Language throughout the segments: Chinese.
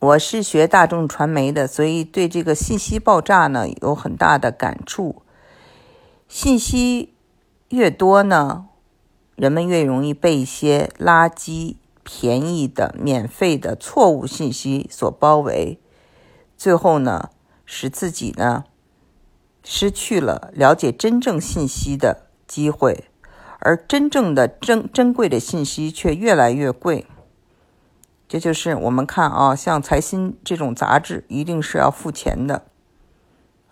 我是学大众传媒的，所以对这个信息爆炸呢有很大的感触。信息越多呢，人们越容易被一些垃圾、便宜的、免费的错误信息所包围，最后呢，使自己呢失去了了解真正信息的机会，而真正的珍珍贵的信息却越来越贵。这就是我们看啊，像财新这种杂志，一定是要付钱的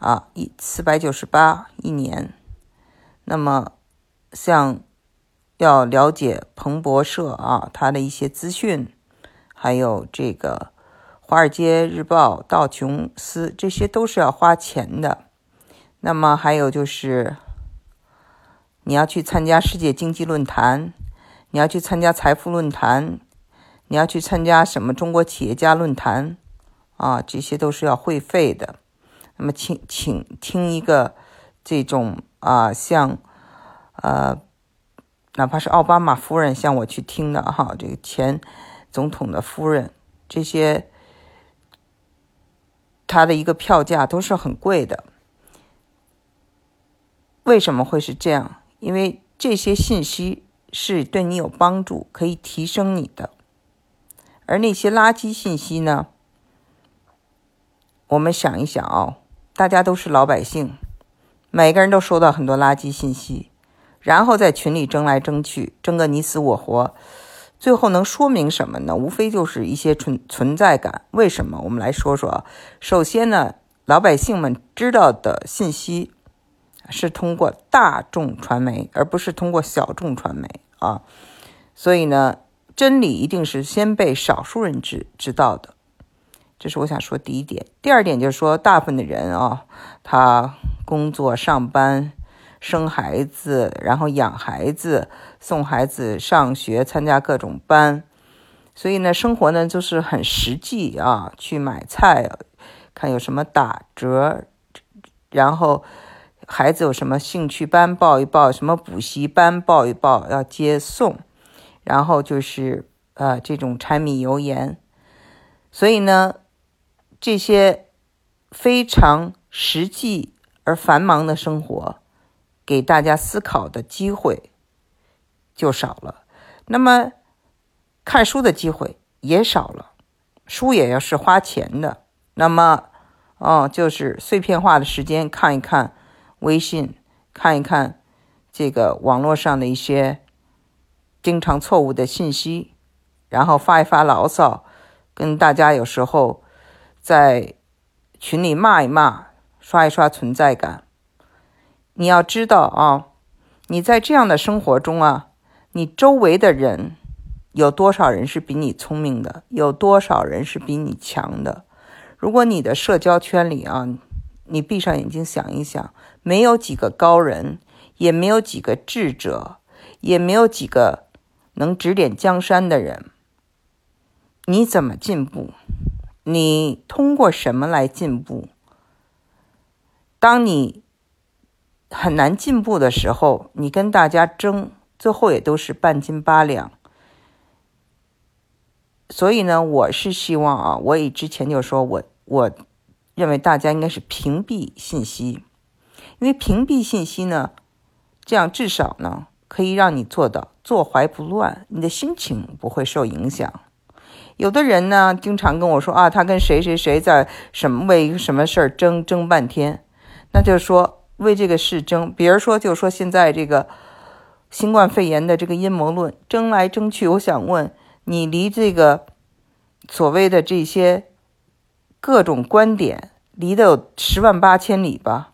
啊，一四百九十八一年。那么，像要了解彭博社啊，它的一些资讯，还有这个《华尔街日报》、道琼斯，这些都是要花钱的。那么还有就是，你要去参加世界经济论坛，你要去参加财富论坛。你要去参加什么中国企业家论坛啊？这些都是要会费的。那么，请请听一个这种啊，像呃，哪怕是奥巴马夫人向我去听的哈，这个前总统的夫人，这些他的一个票价都是很贵的。为什么会是这样？因为这些信息是对你有帮助，可以提升你的。而那些垃圾信息呢？我们想一想啊，大家都是老百姓，每个人都收到很多垃圾信息，然后在群里争来争去，争个你死我活，最后能说明什么呢？无非就是一些存存在感。为什么？我们来说说啊。首先呢，老百姓们知道的信息是通过大众传媒，而不是通过小众传媒啊。所以呢。真理一定是先被少数人知知道的，这是我想说第一点。第二点就是说，大部分的人啊，他工作、上班、生孩子，然后养孩子、送孩子上学、参加各种班，所以呢，生活呢就是很实际啊，去买菜，看有什么打折，然后孩子有什么兴趣班报一报，什么补习班报一报，要接送。然后就是呃这种柴米油盐，所以呢，这些非常实际而繁忙的生活，给大家思考的机会就少了。那么看书的机会也少了，书也要是花钱的。那么哦，就是碎片化的时间看一看微信，看一看这个网络上的一些。经常错误的信息，然后发一发牢骚，跟大家有时候在群里骂一骂，刷一刷存在感。你要知道啊，你在这样的生活中啊，你周围的人有多少人是比你聪明的？有多少人是比你强的？如果你的社交圈里啊，你闭上眼睛想一想，没有几个高人，也没有几个智者，也没有几个。能指点江山的人，你怎么进步？你通过什么来进步？当你很难进步的时候，你跟大家争，最后也都是半斤八两。所以呢，我是希望啊，我也之前就说我我认为大家应该是屏蔽信息，因为屏蔽信息呢，这样至少呢。可以让你做到坐怀不乱，你的心情不会受影响。有的人呢，经常跟我说啊，他跟谁谁谁在什么为一个什么事儿争争半天，那就是说为这个事争。比如说，就说现在这个新冠肺炎的这个阴谋论争来争去，我想问你，离这个所谓的这些各种观点离得有十万八千里吧？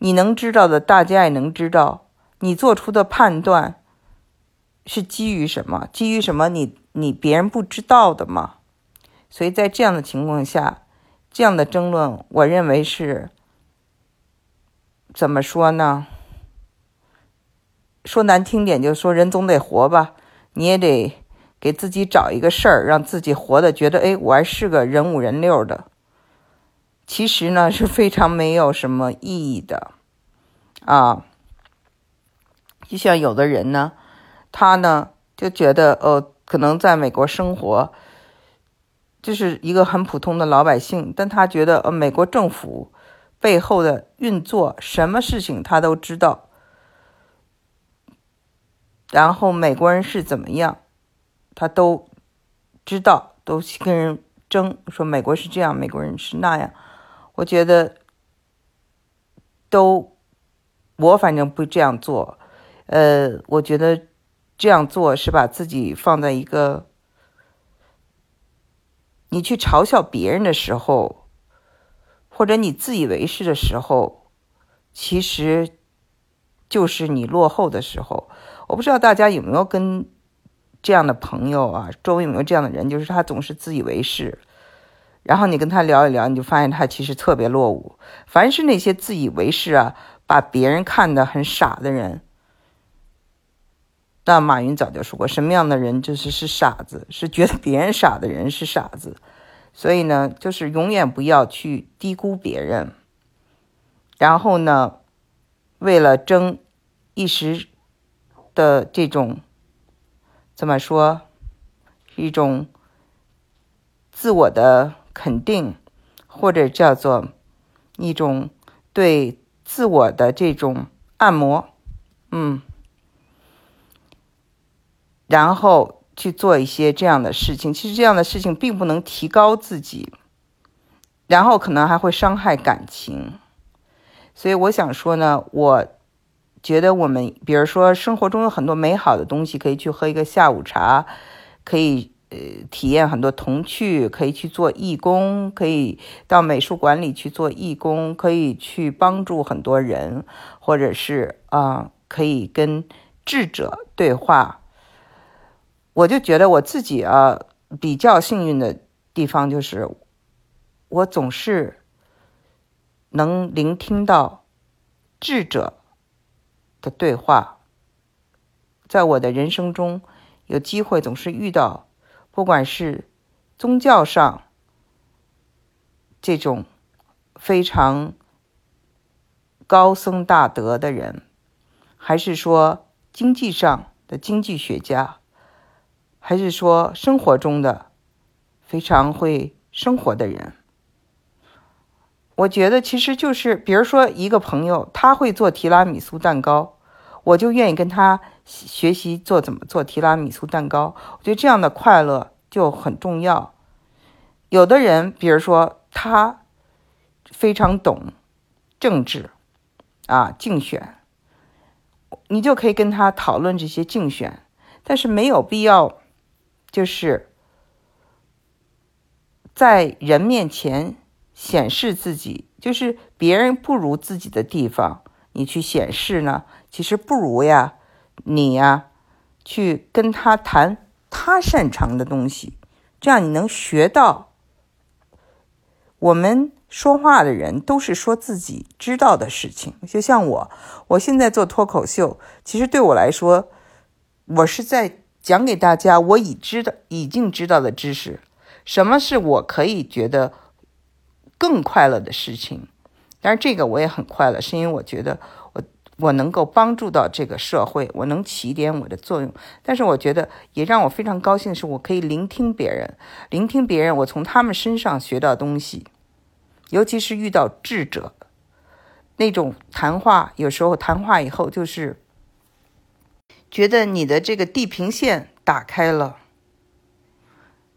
你能知道的，大家也能知道。你做出的判断是基于什么？基于什么？你你别人不知道的吗？所以在这样的情况下，这样的争论，我认为是怎么说呢？说难听点，就说人总得活吧，你也得给自己找一个事儿，让自己活的觉得，哎，我还是个人五人六的。其实呢，是非常没有什么意义的啊。就像有的人呢，他呢就觉得，呃，可能在美国生活就是一个很普通的老百姓，但他觉得呃，美国政府背后的运作，什么事情他都知道。然后美国人是怎么样，他都知道，都跟人争说美国是这样，美国人是那样。我觉得都，我反正不这样做。呃，我觉得这样做是把自己放在一个，你去嘲笑别人的时候，或者你自以为是的时候，其实就是你落后的时候。我不知道大家有没有跟这样的朋友啊，周围有没有这样的人，就是他总是自以为是，然后你跟他聊一聊，你就发现他其实特别落伍。凡是那些自以为是啊，把别人看得很傻的人，那马云早就说过，什么样的人就是是傻子，是觉得别人傻的人是傻子。所以呢，就是永远不要去低估别人，然后呢，为了争一时。的这种怎么说？一种自我的肯定，或者叫做一种对自我的这种按摩，嗯，然后去做一些这样的事情。其实这样的事情并不能提高自己，然后可能还会伤害感情。所以我想说呢，我。觉得我们，比如说生活中有很多美好的东西，可以去喝一个下午茶，可以呃体验很多童趣，可以去做义工，可以到美术馆里去做义工，可以去帮助很多人，或者是啊，可以跟智者对话。我就觉得我自己啊比较幸运的地方就是，我总是能聆听到智者。的对话，在我的人生中，有机会总是遇到，不管是宗教上这种非常高僧大德的人，还是说经济上的经济学家，还是说生活中的非常会生活的人。我觉得其实就是，比如说一个朋友，他会做提拉米苏蛋糕，我就愿意跟他学习做怎么做提拉米苏蛋糕。我觉得这样的快乐就很重要。有的人，比如说他非常懂政治啊，竞选，你就可以跟他讨论这些竞选，但是没有必要就是在人面前。显示自己就是别人不如自己的地方，你去显示呢？其实不如呀，你呀，去跟他谈他擅长的东西，这样你能学到。我们说话的人都是说自己知道的事情，就像我，我现在做脱口秀，其实对我来说，我是在讲给大家我已知的、已经知道的知识。什么是我可以觉得？更快乐的事情，但是这个我也很快乐，是因为我觉得我我能够帮助到这个社会，我能起一点我的作用。但是我觉得也让我非常高兴的是，我可以聆听别人，聆听别人，我从他们身上学到东西，尤其是遇到智者那种谈话，有时候谈话以后就是觉得你的这个地平线打开了，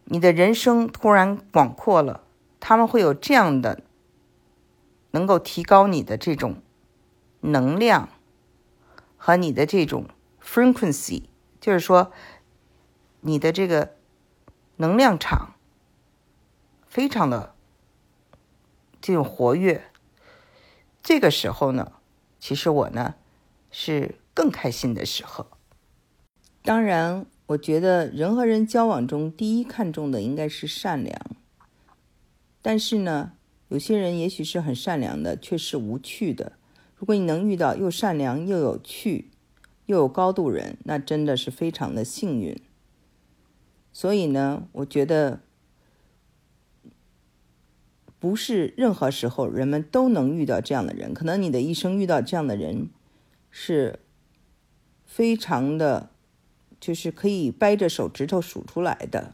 你的人生突然广阔了。他们会有这样的，能够提高你的这种能量和你的这种 frequency，就是说你的这个能量场非常的这种活跃。这个时候呢，其实我呢是更开心的时候。当然，我觉得人和人交往中，第一看重的应该是善良。但是呢，有些人也许是很善良的，却是无趣的。如果你能遇到又善良又有趣又有高度人，那真的是非常的幸运。所以呢，我觉得不是任何时候人们都能遇到这样的人，可能你的一生遇到这样的人是非常的，就是可以掰着手指头数出来的。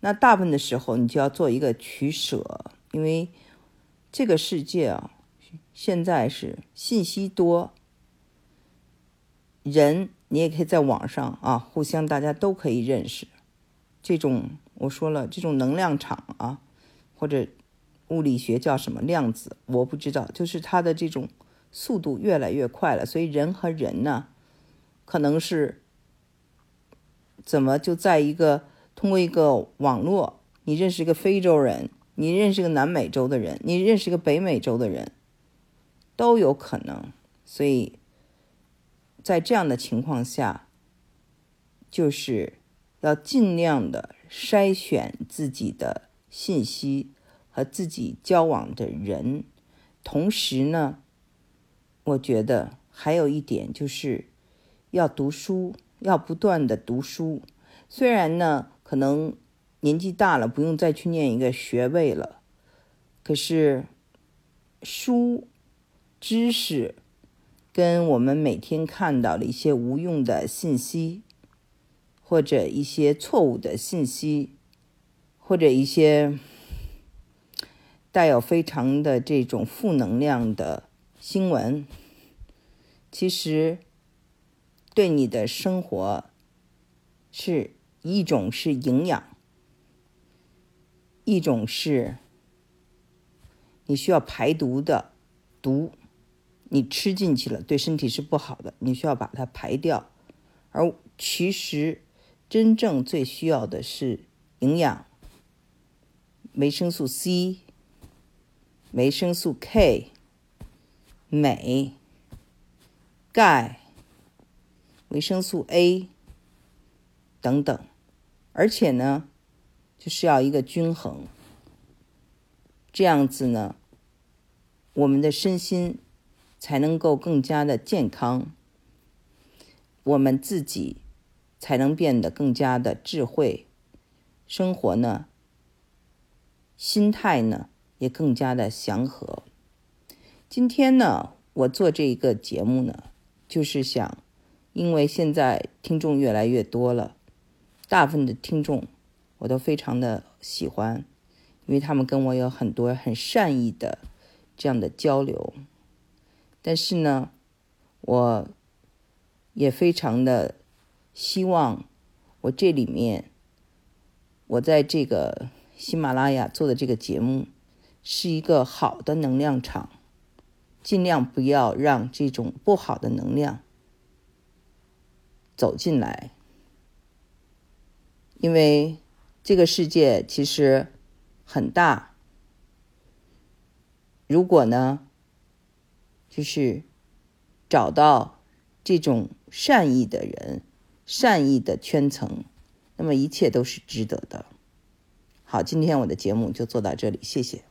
那大部分的时候，你就要做一个取舍，因为这个世界啊，现在是信息多，人你也可以在网上啊，互相大家都可以认识。这种我说了，这种能量场啊，或者物理学叫什么量子，我不知道，就是它的这种速度越来越快了，所以人和人呢，可能是怎么就在一个。通过一个网络，你认识一个非洲人，你认识个南美洲的人，你认识个北美洲的人，都有可能。所以在这样的情况下，就是要尽量的筛选自己的信息和自己交往的人。同时呢，我觉得还有一点就是要读书，要不断的读书。虽然呢。可能年纪大了，不用再去念一个学位了。可是书、知识，跟我们每天看到的一些无用的信息，或者一些错误的信息，或者一些带有非常的这种负能量的新闻，其实对你的生活是。一种是营养，一种是你需要排毒的毒，你吃进去了对身体是不好的，你需要把它排掉。而其实真正最需要的是营养，维生素 C、维生素 K、镁、钙、维生素 A 等等。而且呢，就是要一个均衡，这样子呢，我们的身心才能够更加的健康，我们自己才能变得更加的智慧，生活呢，心态呢也更加的祥和。今天呢，我做这一个节目呢，就是想，因为现在听众越来越多了。大部分的听众，我都非常的喜欢，因为他们跟我有很多很善意的这样的交流。但是呢，我也非常的希望，我这里面，我在这个喜马拉雅做的这个节目，是一个好的能量场，尽量不要让这种不好的能量走进来。因为这个世界其实很大，如果呢，就是找到这种善意的人、善意的圈层，那么一切都是值得的。好，今天我的节目就做到这里，谢谢。